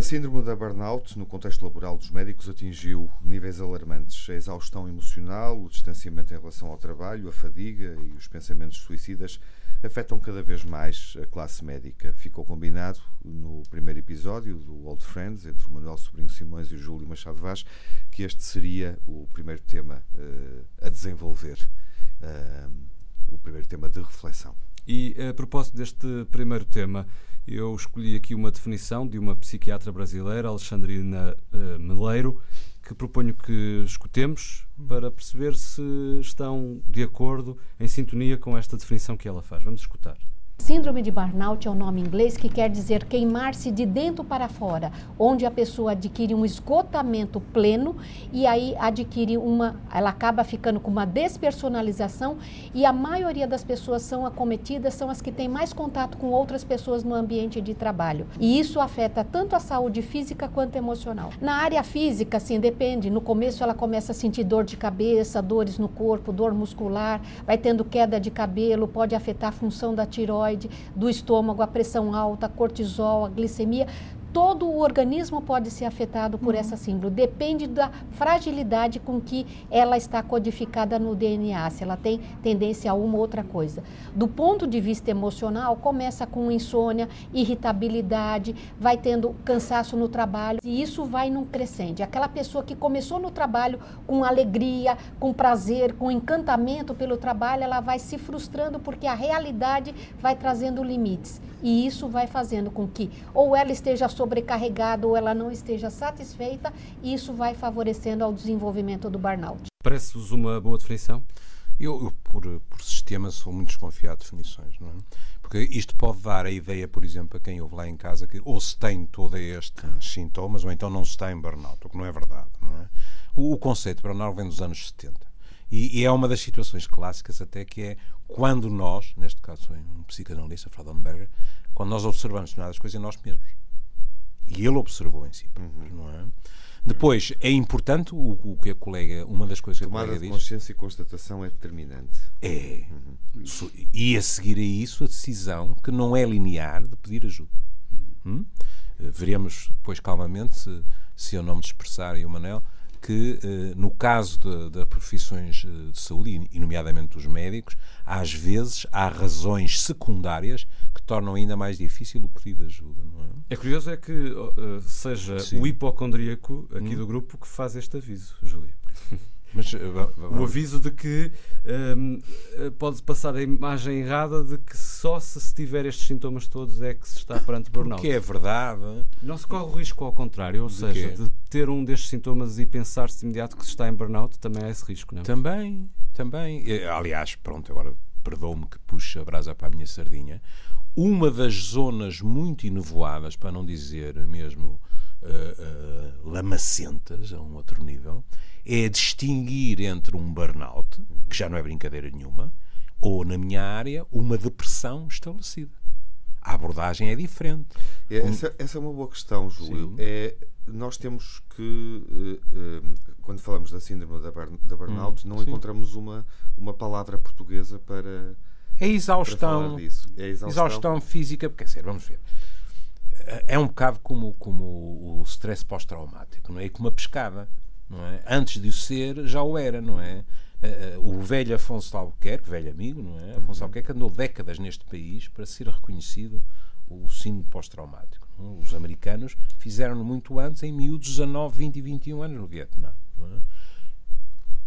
A síndrome da burnout, no contexto laboral dos médicos, atingiu níveis alarmantes. A exaustão emocional, o distanciamento em relação ao trabalho, a fadiga e os pensamentos suicidas afetam cada vez mais a classe médica. Ficou combinado no primeiro episódio do Old Friends, entre o Manuel Sobrinho Simões e o Júlio Machado Vaz, que este seria o primeiro tema uh, a desenvolver, uh, o primeiro tema de reflexão. E a propósito deste primeiro tema, eu escolhi aqui uma definição de uma psiquiatra brasileira, Alexandrina uh, Meleiro, que proponho que escutemos para perceber se estão de acordo, em sintonia com esta definição que ela faz. Vamos escutar. Síndrome de burnout é um nome inglês que quer dizer queimar-se de dentro para fora, onde a pessoa adquire um esgotamento pleno e aí adquire uma, ela acaba ficando com uma despersonalização e a maioria das pessoas são acometidas são as que têm mais contato com outras pessoas no ambiente de trabalho. E isso afeta tanto a saúde física quanto emocional. Na área física, sim, depende. No começo ela começa a sentir dor de cabeça, dores no corpo, dor muscular, vai tendo queda de cabelo, pode afetar a função da tiroide tireoide, do estômago, a pressão alta, cortisol, a glicemia, todo o organismo pode ser afetado por uhum. essa síndrome. Depende da fragilidade com que ela está codificada no DNA, se ela tem tendência a uma ou outra coisa. Do ponto de vista emocional, começa com insônia, irritabilidade, vai tendo cansaço no trabalho e isso vai num crescente. Aquela pessoa que começou no trabalho com alegria, com prazer, com encantamento pelo trabalho, ela vai se frustrando porque a realidade vai trazendo limites. E isso vai fazendo com que ou ela esteja sobrecarregada ou ela não esteja satisfeita, e isso vai favorecendo ao desenvolvimento do burnout. Parece-vos uma boa definição? Eu, eu por, por sistema, sou muito desconfiado de definições, não é? Porque isto pode dar a ideia, por exemplo, a quem ouve lá em casa que ou se tem todos estes sintomas ou então não se tem burnout, o que não é verdade, não é? O, o conceito de burnout vem dos anos 70. E, e, é uma das situações clássicas até que é quando nós, neste caso sou um psicanalista, Fraudenberger, quando nós observamos determinadas coisas em nós mesmos. E ele observou em si próprio, uhum. não é? Depois, é importante o, o, que a colega, uma das coisas que Tomada a colega diz. consciência e constatação é determinante. É. Uhum. E a seguir a isso, a decisão, que não é linear, de pedir ajuda. Uhum. Hum? Veremos depois calmamente, se, se eu não me dispersar e o Manel, que, eh, no caso de, profissões eh, de saúde, e nomeadamente dos médicos, às vezes há razões secundárias que tornam ainda mais difícil o pedido de ajuda. Não é? é curioso é que uh, seja Sim. o hipocondríaco aqui hum. do grupo que faz este aviso, Júlio. Mas, uh, o aviso de que um, eh, pode passar a imagem errada de que só se se tiver estes sintomas todos é que se está perante burnout. Porque é verdade. Não se corre o risco ao contrário, ou de seja, quê? de ter um destes sintomas e pensar-se de imediato que se está em burnout, também há esse risco, não é? Também, também. Aliás, pronto, agora perdoe-me que puxe a brasa para a minha sardinha. Uma das zonas muito enovoadas, para não dizer mesmo uh, uh, lamacentas, a um outro nível, é distinguir entre um burnout, que já não é brincadeira nenhuma, ou, na minha área, uma depressão estabelecida. A abordagem é diferente. É, essa, essa, é uma boa questão, Júlio. É, nós temos que, uh, quando falamos da síndrome da, burn, da burnout, hum, não sim. encontramos uma, uma palavra portuguesa para. É exaustão. Para é exaustão. exaustão física, quer dizer, vamos ver. É um bocado como, como o stress pós-traumático, não é? E como a pescada não é? Antes de o ser, já o era, não é? Uh, o velho Afonso Albuquerque, velho amigo, não é? Afonso Albuquerque andou décadas neste país para ser reconhecido o síndrome pós-traumático. É? Os americanos fizeram-no muito antes, em miúdos 19, 20 e 21 anos no Vietnã. É?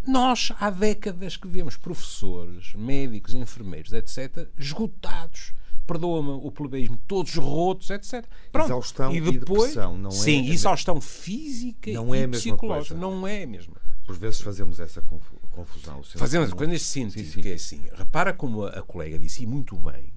Nós, há décadas que vemos professores, médicos, enfermeiros, etc., esgotados perdoa-me o plebeísmo, todos rotos, etc. Pronto. Exaustão e, depois, e depressão, não é? Sim, exaustão física não é e psicológica. Não é a mesma Por vezes fazemos essa confusão. Fazemos, quando neste sentido, sim, sim. que é assim, repara como a, colega disse, e muito bem,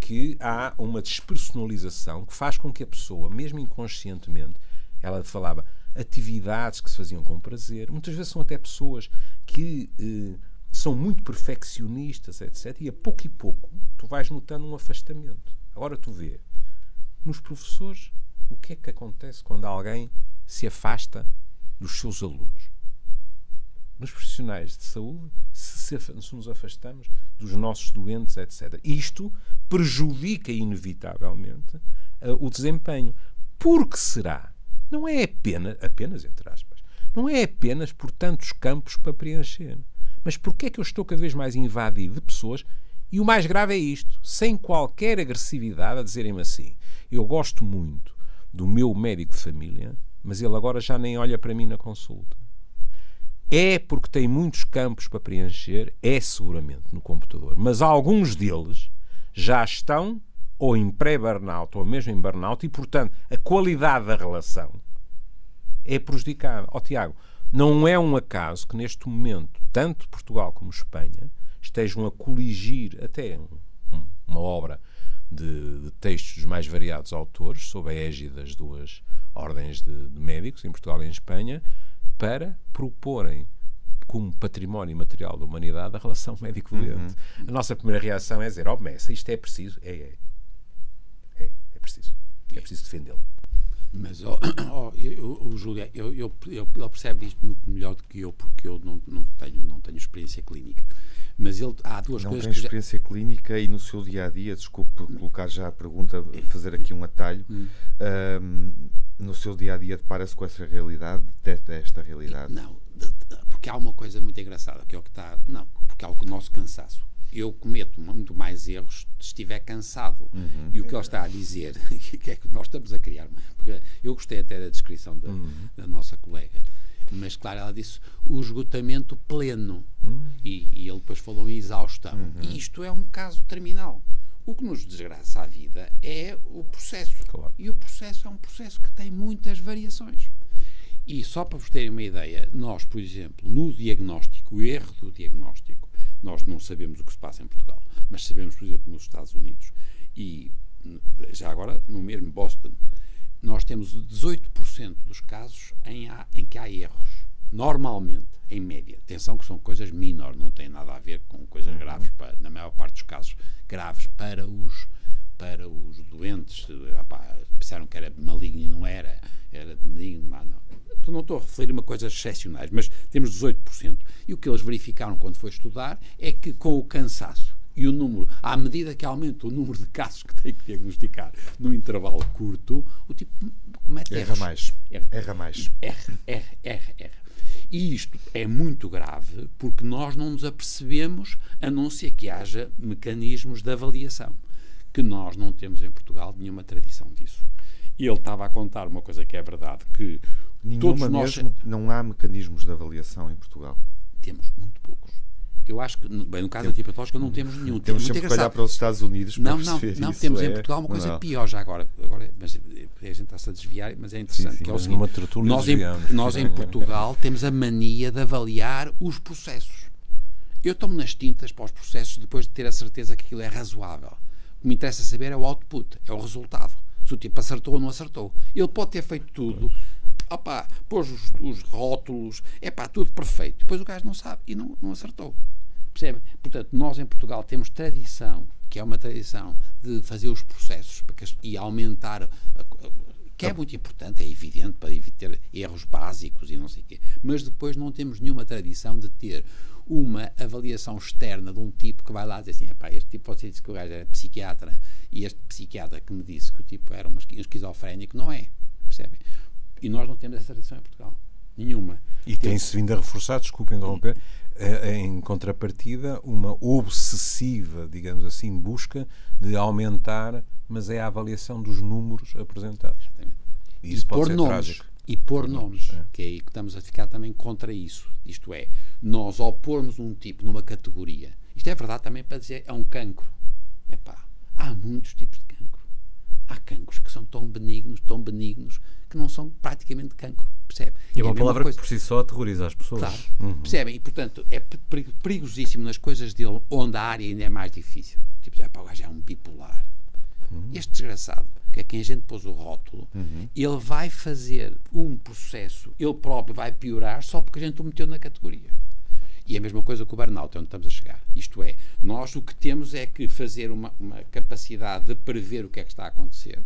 que há uma despersonalização que faz com que a pessoa, mesmo inconscientemente, ela falava, atividades que se faziam com prazer. Muitas vezes são até pessoas que eh, são muito perfeccionistas, etc. E a pouco e pouco tu vais notando um afastamento. Agora tu vê, nos professores, o que é que acontece quando alguém se afasta dos seus alunos? Nos profissionais de saúde, se, se nos afastamos dos nossos doentes, etc. Isto prejudica inevitavelmente uh, o desempenho. Porque será? Não é apenas, apenas entre aspas, não é apenas por tantos campos para preencher. Mas porquê é que eu estou cada vez mais invadido de pessoas? E o mais grave é isto, sem qualquer agressividade, a dizerem-me assim: eu gosto muito do meu médico de família, mas ele agora já nem olha para mim na consulta. É porque tem muitos campos para preencher, é seguramente no computador, mas alguns deles já estão ou em pré-burnout ou mesmo em burnout e, portanto, a qualidade da relação é prejudicada. Ó oh, Tiago, não é um acaso que neste momento, tanto Portugal como Espanha, estejam a coligir até um, uma obra de, de, textos dos mais variados autores, sob a égide das duas ordens de, de médicos, em Portugal e em Espanha, para proporem como património material da humanidade a relação médico-doente. Uhum. A nossa primeira reação é dizer, ó oh, Messi, isto é preciso. É, é, é, é preciso. É preciso defendê-lo. Mas, oh, oh, eu, o Júlia, eu, eu, ele percebe isto muito melhor do que eu, porque eu não, não, tenho, não tenho experiência clínica. Mas ele, há duas não coisas tem experiência já... clínica e no seu dia a dia, desculpe colocar já a pergunta, fazer aqui um atalho. Hum. Um, no seu dia a dia depara-se com essa realidade, detesta esta realidade? Não, porque há uma coisa muito engraçada, que é o que está. Não, porque há o nosso cansaço eu cometo muito mais erros se estiver cansado. Uhum. E o que ele está a dizer, que é que nós estamos a criar, porque eu gostei até da descrição da, uhum. da nossa colega, mas claro, ela disse o esgotamento pleno. Uhum. E, e, ele depois falou em exaustão. Uhum. E isto é um caso terminal. O que nos desgraça a vida é o processo. Claro. E o processo é um processo que tem muitas variações. E só para vos terem uma ideia, nós, por exemplo, no diagnóstico, o erro do diagnóstico, nós não sabemos o que se passa em Portugal, mas sabemos, por exemplo, nos Estados Unidos e já agora no mesmo Boston, nós temos 18% dos casos em, em que há erros. Normalmente, em média. Atenção que são coisas menores, não tem nada a ver com coisas graves, para, na maior parte dos casos graves para os, para os doentes. Opá, pensaram que era maligno e não era, era benigno, mas não não estou a referir a coisas excepcionais, mas temos 18%. E o que eles verificaram quando foi estudar é que com o cansaço e o número, à medida que aumenta o número de casos que tem que diagnosticar num intervalo curto, o tipo comete erra mais. Erra, erra mais. Erra, erra, erra, erra. E isto é muito grave porque nós não nos apercebemos, a não ser que haja mecanismos de avaliação, que nós não temos em Portugal nenhuma tradição disso. E ele estava a contar uma coisa que é verdade, que Nenhuma nós... mesmo? Não há mecanismos de avaliação em Portugal? Temos muito poucos. Eu acho que, bem, no caso da tipatológica não temos nenhum. Temos sempre que olhar para os Estados Unidos para não, não, não, temos é... em Portugal uma coisa não. pior já agora, agora mas a gente está-se a desviar, mas é interessante. Sim, sim, que é o seguinte, nós, em, nós em Portugal temos a mania de avaliar os processos. Eu tomo nas tintas para os processos depois de ter a certeza que aquilo é razoável. O que me interessa saber é o output, é o resultado. Se o tipo acertou ou não acertou. Ele pode ter feito tudo, opá, pôs os, os rótulos, é pá, tudo perfeito. Depois o gajo não sabe e não, não acertou. Percebe? Portanto, nós em Portugal temos tradição, que é uma tradição de fazer os processos que, e aumentar, a, a, que é muito importante, é evidente, para evitar erros básicos e não sei o quê. Mas depois não temos nenhuma tradição de ter uma avaliação externa de um tipo que vai lá dizer assim, este tipo, você disse que o gajo era psiquiatra, e este psiquiatra que me disse que o tipo era um esquizofrénico, não é. Percebem? E nós não temos essa tradição em Portugal. Nenhuma. E tem-se vindo a reforçar, desculpe interromper, eh, em contrapartida, uma obsessiva, digamos assim, busca de aumentar, mas é a avaliação dos números apresentados. Exatamente. E isso e pode ser trágico. E pôr nomes, é. que é aí que estamos a ficar também contra isso. Isto é, nós ao pormos um tipo numa categoria, isto é verdade também para dizer, é um cancro. Epá, há muitos tipos de cancro. Há cancros que são tão benignos, tão benignos, que não são praticamente cancro, percebe? E é uma é palavra coisa. que por si só aterroriza as pessoas. Claro, uhum. percebem? E, portanto, é perigosíssimo nas coisas dele, onde a área ainda é mais difícil. Tipo, já, pá, o gajo é um bipolar. Uhum. Este desgraçado, que é quem a gente pôs o rótulo, ele vai fazer um processo, ele próprio vai piorar só porque a gente o meteu na categoria. E a mesma coisa com o burnout, é onde estamos a chegar. Isto é, nós o que temos é que fazer uma, uma capacidade de prever o que é que está a acontecer.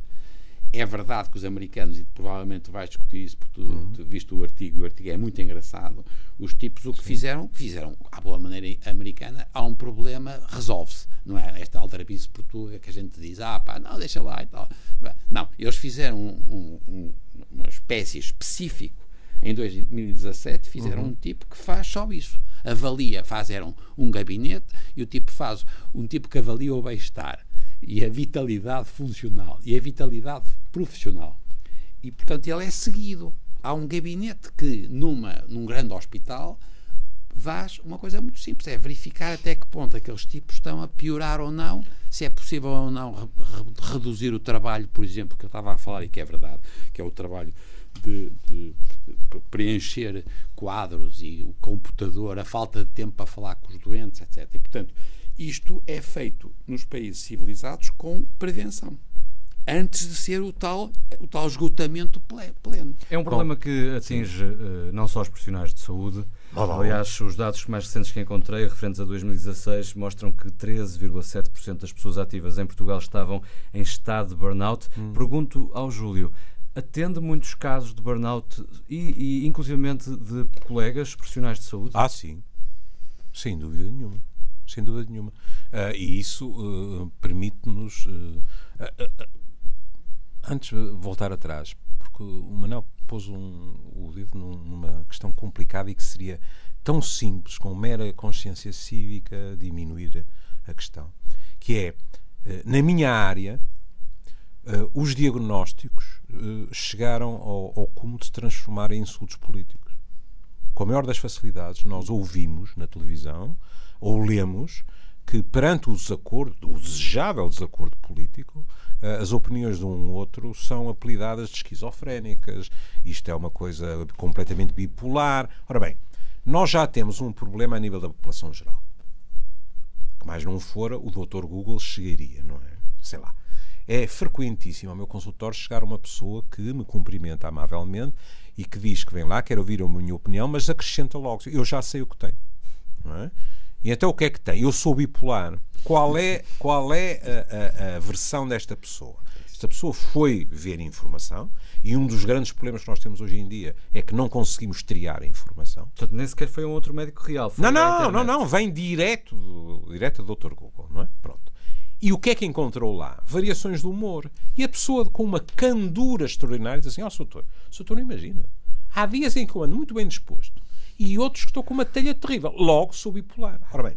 É verdade que os americanos, e provavelmente vais discutir isso porque tu, Uhum. tu viste o artigo, e o artigo é muito engraçado, os tipos o que fizeram, fizeram à boa maneira americana, há um problema, resolve-se. Não é esta aldrabice portuga que a gente diz, ah pá, não, deixa lá e tal. Não, eles fizeram um, um, um, uma espécie específico em 2017 fizeram Uhum. um tipo que faz só isso. Avalia, fizeram um gabinete e o tipo faz um tipo que avalia o bem-estar e a vitalidade funcional e a vitalidade profissional. E portanto ele é seguido. Há um gabinete que numa, num grande hospital faz uma coisa muito simples, é verificar até que ponto aqueles tipos estão a piorar ou não, se é possível ou não re- re- reduzir o trabalho, por exemplo, que eu estava a falar e que é verdade, que é o trabalho de, de preencher quadros e o computador, a falta de tempo para falar com os doentes, etc. E, portanto, isto é feito nos países civilizados com prevenção. Antes de ser o tal, o tal esgotamento ple- pleno. É um problema que atinge eh, não só os profissionais de saúde. Aliás, os dados mais recentes que encontrei, referentes a 2016, mostram que 13,7% das pessoas ativas em Portugal estavam em estado de burnout. Pergunto ao Júlio, atende muitos casos de burnout e, e inclusivamente de colegas profissionais de saúde? Ah, sim. Sem dúvida nenhuma. Sem dúvida nenhuma. Ah, e isso ah, permite-nos. ah, antes de voltar atrás, porque o Manel pôs um- o dedo num- numa questão complicada e que seria tão simples, com mera consciência cívica, diminuir a questão. Que é, eh, na minha área, eh, os diagnósticos eh, chegaram ao, ao cúmulo de se transformar em insultos políticos com a maior das facilidades, nós ouvimos na televisão ou lemos que perante o desacordo, o desejável desacordo político, as opiniões de um ou outro são apelidadas de esquizofrénicas, isto é uma coisa completamente bipolar. Ora bem, nós já temos um problema a nível da população geral. Que mais não fora, o Dr. Google chegaria, não é? Sei lá. É frequentíssimo ao meu consultório chegar uma pessoa que me cumprimenta amavelmente e que diz que vem lá, quer ouvir a minha opinião, mas acrescenta logo: eu já sei o que tenho. Não é? E então o que é que tem? Eu sou bipolar. Qual é, qual é a, a- a versão desta pessoa? Esta pessoa foi ver informação e um dos grandes problemas que nós temos hoje em dia é que não conseguimos triar a informação. Portanto, nem sequer foi um outro médico real. Não, não, não, não, vem direto, do- direto do Dr. Google, não é? Pronto. E o que é que encontrou lá? Variações do humor. E a pessoa com uma candura extraordinária diz assim: Ó, oh, doutor, doutor não imagina. Há dias em que eu ando muito bem disposto e outros que estou com uma telha terrível. Logo sou bipolar. Ora bem,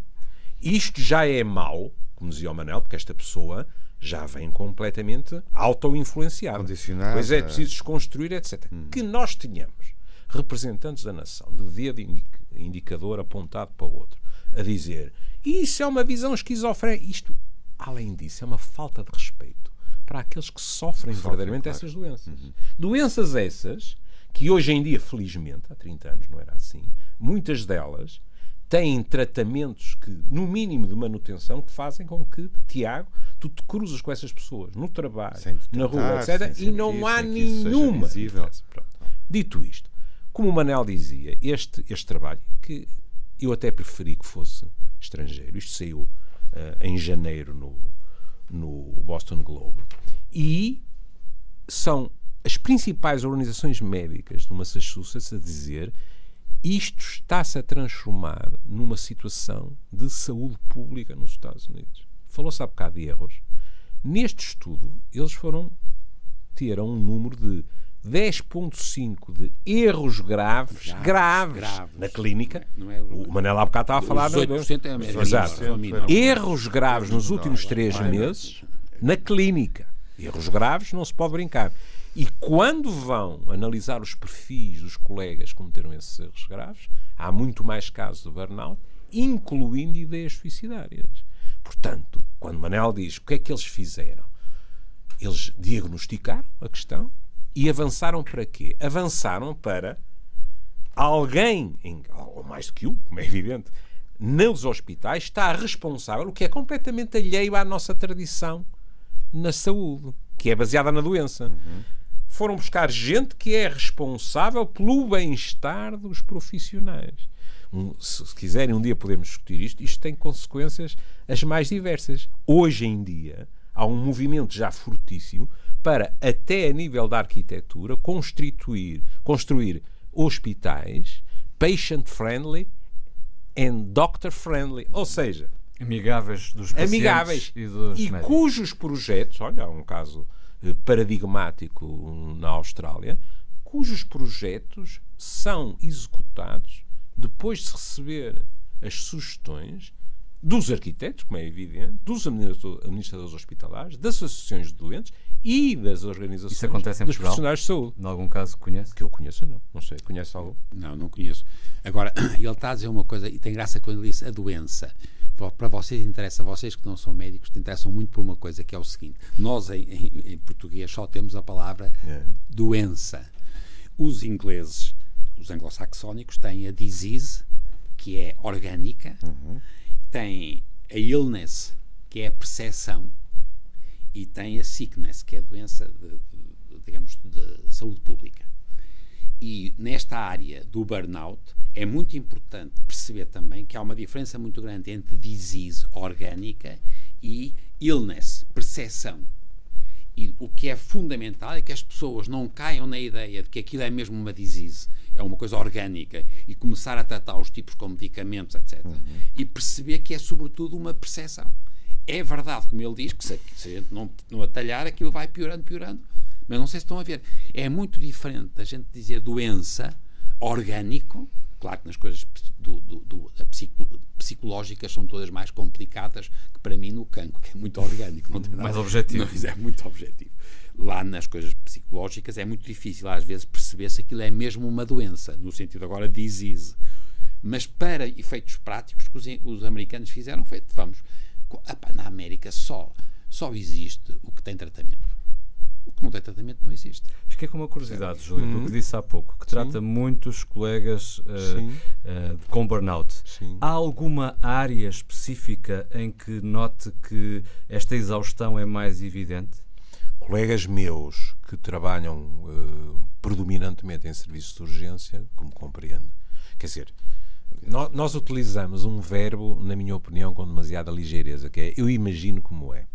isto já é mau, como dizia o Manel, porque esta pessoa já vem completamente auto-influenciada. Condicionada. Pois é, preciso desconstruir, etc. Que nós tenhamos representantes da nação, de dedo indi- indicador apontado para o outro, a dizer isso é uma visão esquizofrénica. Isto, além disso, é uma falta de respeito para aqueles que sofrem verdadeiramente claro. essas doenças. Doenças essas que hoje em dia, felizmente, há 30 anos não era assim, muitas delas têm tratamentos que, no mínimo de manutenção, que fazem com que, Tiago, tu te cruzas com essas pessoas no trabalho, Sem te na rua, tentar, etc., e não há isso seja nenhuma. Dito isto, como o Manel dizia, este, este trabalho, que eu até preferi que fosse estrangeiro, isto saiu eh, em janeiro no, no Boston Globe, e são as principais organizações médicas do Massachusetts a dizer isto está-se a transformar numa situação de saúde pública nos Estados Unidos. Falou-se há bocado de erros. Neste estudo, eles foram ter um número de 10.5 de erros graves, Graves, graves, graves. na clínica. Não é- o Manel há bocado estava a falar... Os não 18% é a média. Exato. É. Erros graves nos últimos três meses na clínica. Erros graves não se pode brincar. E quando vão analisar os perfis dos colegas que cometeram esses erros graves, há muito mais casos de burnout, incluindo ideias suicidárias. Portanto, quando Manel diz o que é que eles fizeram, eles diagnosticaram a questão e avançaram para quê? Avançaram para alguém, em, ou mais do que um, como é evidente, nos hospitais está responsável, o que é completamente alheio à nossa tradição na saúde. que é baseada na doença. Foram buscar gente que é responsável pelo bem-estar dos profissionais. Um, se, se quiserem, um dia podemos discutir isto. Isto tem consequências as mais diversas. Hoje em dia, há um movimento já fortíssimo para, até a nível da arquitetura, constituir, construir hospitais patient-friendly and doctor-friendly. Ou seja, Amigáveis dos pacientes amigáveis e dos e médicos. cujos projetos, olha, há um caso eh, paradigmático na Austrália, cujos projetos são executados depois de se receber as sugestões dos arquitetos, como é evidente, dos administrador- administradores hospitalares, das associações de doentes e das organizações Isso acontece em dos Portugal? profissionais de saúde. Em algum caso conhece? Que eu conheça, não. Não sei. Conhece algum? Não, não conheço. Agora, ele está a dizer uma coisa, e tem graça quando ele disse a doença. Para vocês interessa, vocês que não são médicos, te interessam muito por uma coisa que é o seguinte: nós em, em- em português só temos a palavra É. doença. Os ingleses, os anglo-saxónicos, têm a disease, que é orgânica, tem a illness, que é a percepção, e tem a sickness, que é a doença, de, de- digamos, de saúde pública. E nesta área do burnout é muito importante perceber também que há uma diferença muito grande entre disease orgânica e illness, percepção. E o que é fundamental é que as pessoas não caiam na ideia de que aquilo é mesmo uma disease, é uma coisa orgânica, e começar a tratar os tipos com medicamentos, etc. E perceber que é sobretudo uma percepção. É verdade, como ele diz, que se, se a gente não, não atalhar, aquilo vai piorando, piorando. Mas não sei se estão a ver. É muito diferente da gente dizer doença, orgânico, claro que nas coisas do, do- do- a psico- psicológicas são todas mais complicadas que para mim no cancro, que é muito orgânico. Não tem nada- Mais objetivo. Não, é muito objetivo. Lá nas coisas psicológicas é muito difícil às vezes perceber se aquilo é mesmo uma doença, no sentido agora disease. Mas para efeitos práticos que os, os americanos fizeram foi, vamos, na América só, só existe o que tem tratamento. O que tratamento não existe. Fiquei com uma curiosidade, Júlio, do que disse há pouco, que trata muitos colegas Sim. eh, com burnout. Sim. Há alguma área específica em que note que esta exaustão é mais evidente? colegas meus que trabalham eh, predominantemente em serviços de urgência, como compreende. Quer dizer, nó- nós utilizamos um verbo, na minha opinião, com demasiada ligeireza, que é eu imagino como é.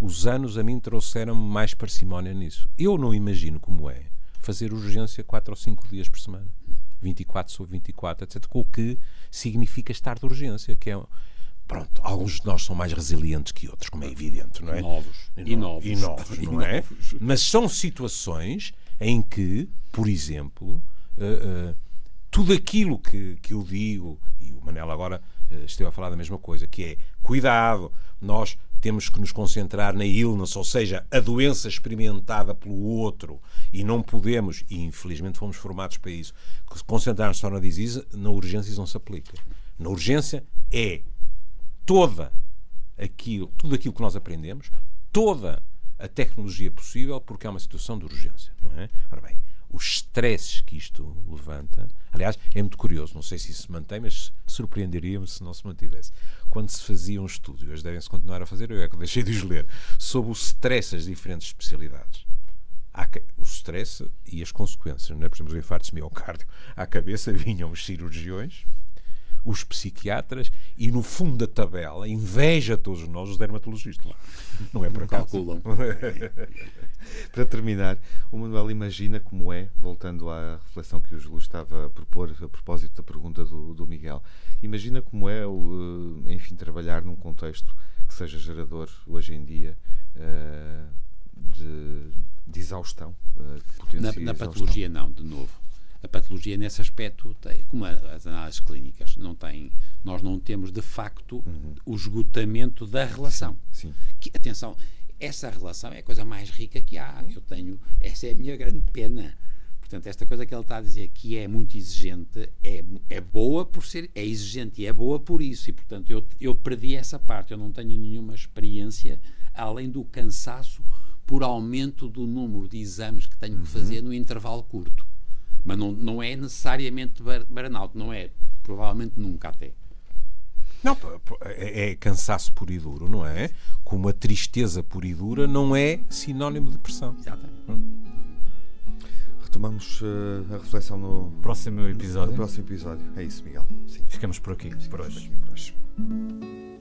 Os anos a mim trouxeram mais parcimónia nisso. Eu não imagino como é fazer urgência 4 ou 5 dias por semana. 24 sobre 24, etc. Com o que significa estar de urgência, que é. Pronto, alguns de nós são mais resilientes que outros, como é evidente, não é? Novos. E novos. E novos, E não é? novos. Mas são situações em que, por exemplo, eh, eh, tudo aquilo que, que eu digo, e o Manel agora eh, esteve a falar da mesma coisa, que é cuidado, nós temos que nos concentrar na illness, ou seja, a doença experimentada pelo outro, e não podemos, e infelizmente fomos formados para isso, concentrar-nos só na disease, na urgência isso não se aplica. Na urgência é toda aquilo, tudo aquilo que nós aprendemos, toda a tecnologia possível, porque é uma situação de urgência, não é? Ora bem, os stresses que isto levanta, aliás, é muito curioso, não sei se isso se mantém, mas surpreenderia-me se não se mantivesse. Quando se fazia um estudo, e hoje devem-se continuar a fazer, eu é que deixei de os ler, sobre o stress das diferentes especialidades. Há o stress e as consequências, não é? por exemplo, os infartos de miocárdio à cabeça vinham os cirurgiões, os psiquiatras e no fundo da tabela inveja todos nós os dermatologistas. Não é por acaso. Calculam. Para terminar, o Manuel imagina como é, voltando à reflexão que o Júlio estava a propor a propósito da pergunta do, do Miguel, imagina como é, o, eh, enfim, trabalhar num contexto que seja gerador hoje em dia eh, de, de exaustão, eh, que Na, na exaustão. patologia não, de novo. A patologia nesse aspecto, tem, como as análises clínicas, não tem, nós não temos de facto o esgotamento da relação. Sim. Que, atenção, essa relação é a coisa mais rica que há. Eu tenho, essa é a minha grande pena. Portanto, esta coisa que ele está a dizer que é muito exigente é, é boa por ser, é exigente e é boa por isso. E, portanto, eu, eu perdi essa parte. Eu não tenho nenhuma experiência além do cansaço por aumento do número de exames que tenho que fazer no intervalo curto. Mas não, não é necessariamente burnout, não é. Provavelmente nunca até. Não, é, é cansaço puro e duro, não é? Como a tristeza pura e dura não é sinónimo de depressão. Exatamente. Retomamos eh, a reflexão no, Próximo no episódio. próximo episódio. É isso, Miguel. Sim. Ficamos por aqui por hoje. Aqui por hoje.